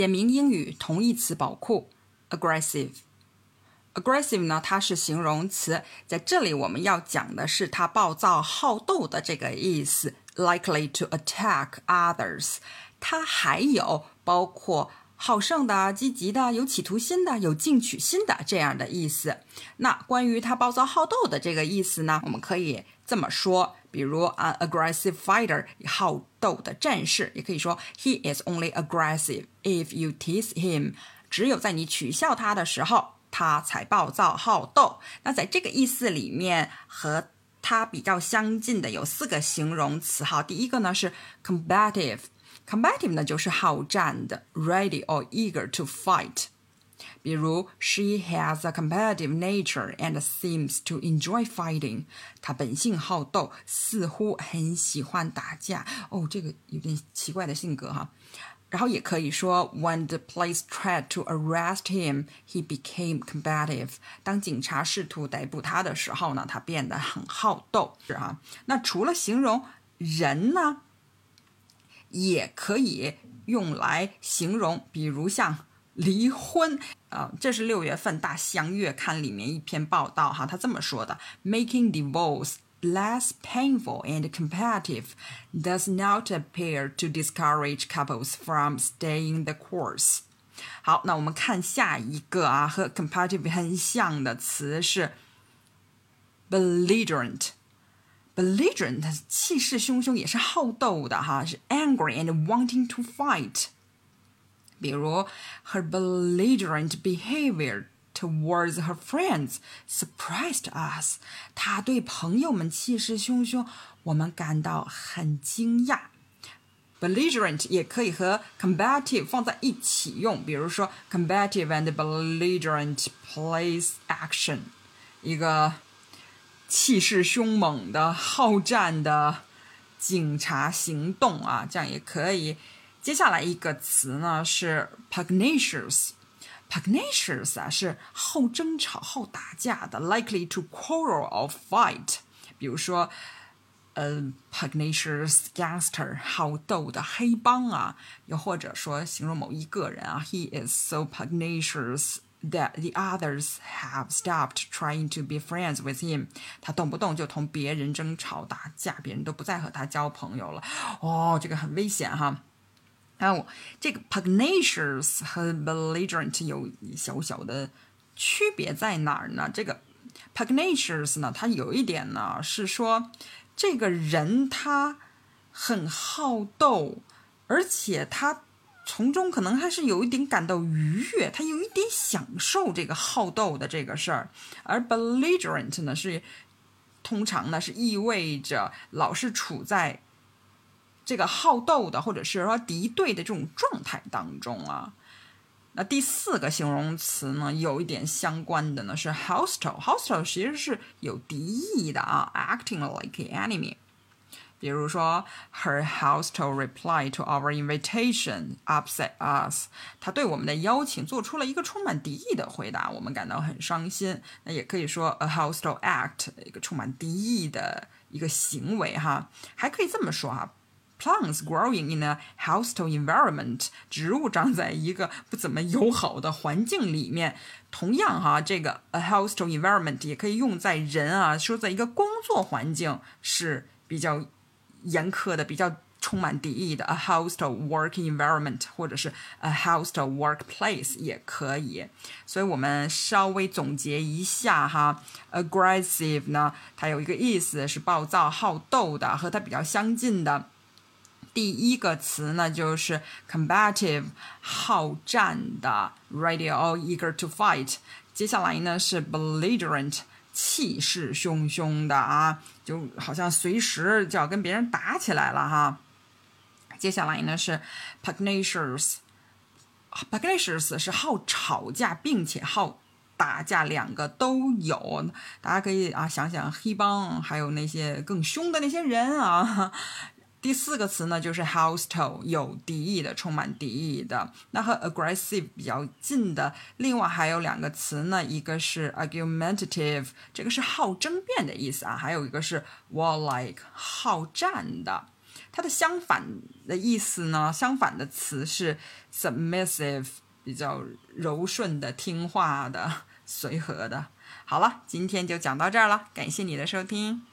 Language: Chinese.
简明英语同义词宝库，aggressive。aggressive 呢，它是形容词，在这里我们要讲的是它暴躁好斗的这个意思，likely to attack others。它还有包括好胜的、积极的、有企图心的、有进取心的这样的意思。那关于它暴躁好斗的这个意思呢，我们可以这么说，比如 an aggressive fighter，好斗的战士，也可以说 he is only aggressive if you tease him。只有在你取笑他的时候。他才暴躁好斗。那在这个意思里面，和它比较相近的有四个形容词。哈，第一个呢是 combative，combative 呢就是好战的，ready or eager to fight。比如，She has a competitive nature and seems to enjoy fighting。她本性好斗，似乎很喜欢打架。哦，这个有点奇怪的性格哈。然后也可以说，When the police tried to arrest him, he became combative。当警察试图逮捕他的时候呢，他变得很好斗，是哈。那除了形容人呢，也可以用来形容，比如像离婚啊。这是六月份《大西洋月刊》里面一篇报道哈，他这么说的：Making divorce。less painful and competitive does not appear to discourage couples from staying the course。好，那我们看下一个啊，和 competitive 很像的词是 belligerent。belligerent 气势汹汹，也是好斗的哈，是 angry and wanting to fight。 比如 her belligerent behavior towards her friends surprised us。她对朋友们气势汹汹，我们感到很惊讶。belligerent 也可以和 combative 放在一起用，比如说 combative and belligerent police action，一个气势凶猛的好战的警察行动啊，这样也可以。接下来一个词呢是 pugnacious。Pugnacious 啊，是好争吵、好打架的，likely to quarrel or fight。比如说，呃，pugnacious gangster，好斗的黑帮啊，又或者说形容某一个人啊，he is so pugnacious that the others have stopped trying to be friends with him。他动不动就同别人争吵打架，别人都不再和他交朋友了。哦，这个很危险哈。还有这个 pugnacious 和 belligerent 有小小的区别在哪儿呢？这个 pugnacious 呢，它有一点呢是说，这个人他很好斗，而且他从中可能还是有一点感到愉悦，他有一点享受这个好斗的这个事儿。而 belligerent 呢，是通常呢是意味着老是处在。这个好斗的，或者是说敌对的这种状态当中啊，那第四个形容词呢，有一点相关的呢是 hostile。hostile 其实是有敌意的啊，acting like an enemy。比如说，her hostile reply to our invitation upset us。他对我们的邀请做出了一个充满敌意的回答，我们感到很伤心。那也可以说 a hostile act，一个充满敌意的一个行为哈。还可以这么说哈。Plants growing in a hostile environment，植物长在一个不怎么友好的环境里面。同样哈，这个 a hostile environment 也可以用在人啊，说在一个工作环境是比较严苛的、比较充满敌意的 a hostile work environment，或者是 a hostile workplace 也可以。所以我们稍微总结一下哈，aggressive 呢，它有一个意思是暴躁好斗的，和它比较相近的。第一个词呢，就是 combative，好战的；ready or eager to fight。接下来呢是 belligerent，气势汹汹的啊，就好像随时就要跟别人打起来了哈。接下来呢是 pugnacious，pugnacious 是好吵架并且好打架，两个都有。大家可以啊想想黑帮，还有那些更凶的那些人啊。第四个词呢，就是 hostile，有敌意的，充满敌意的。那和 aggressive 比较近的，另外还有两个词呢，一个是 argumentative，这个是好争辩的意思啊，还有一个是 warlike，好战的。它的相反的意思呢，相反的词是 submissive，比较柔顺的、听话的、随和的。好了，今天就讲到这儿了，感谢你的收听。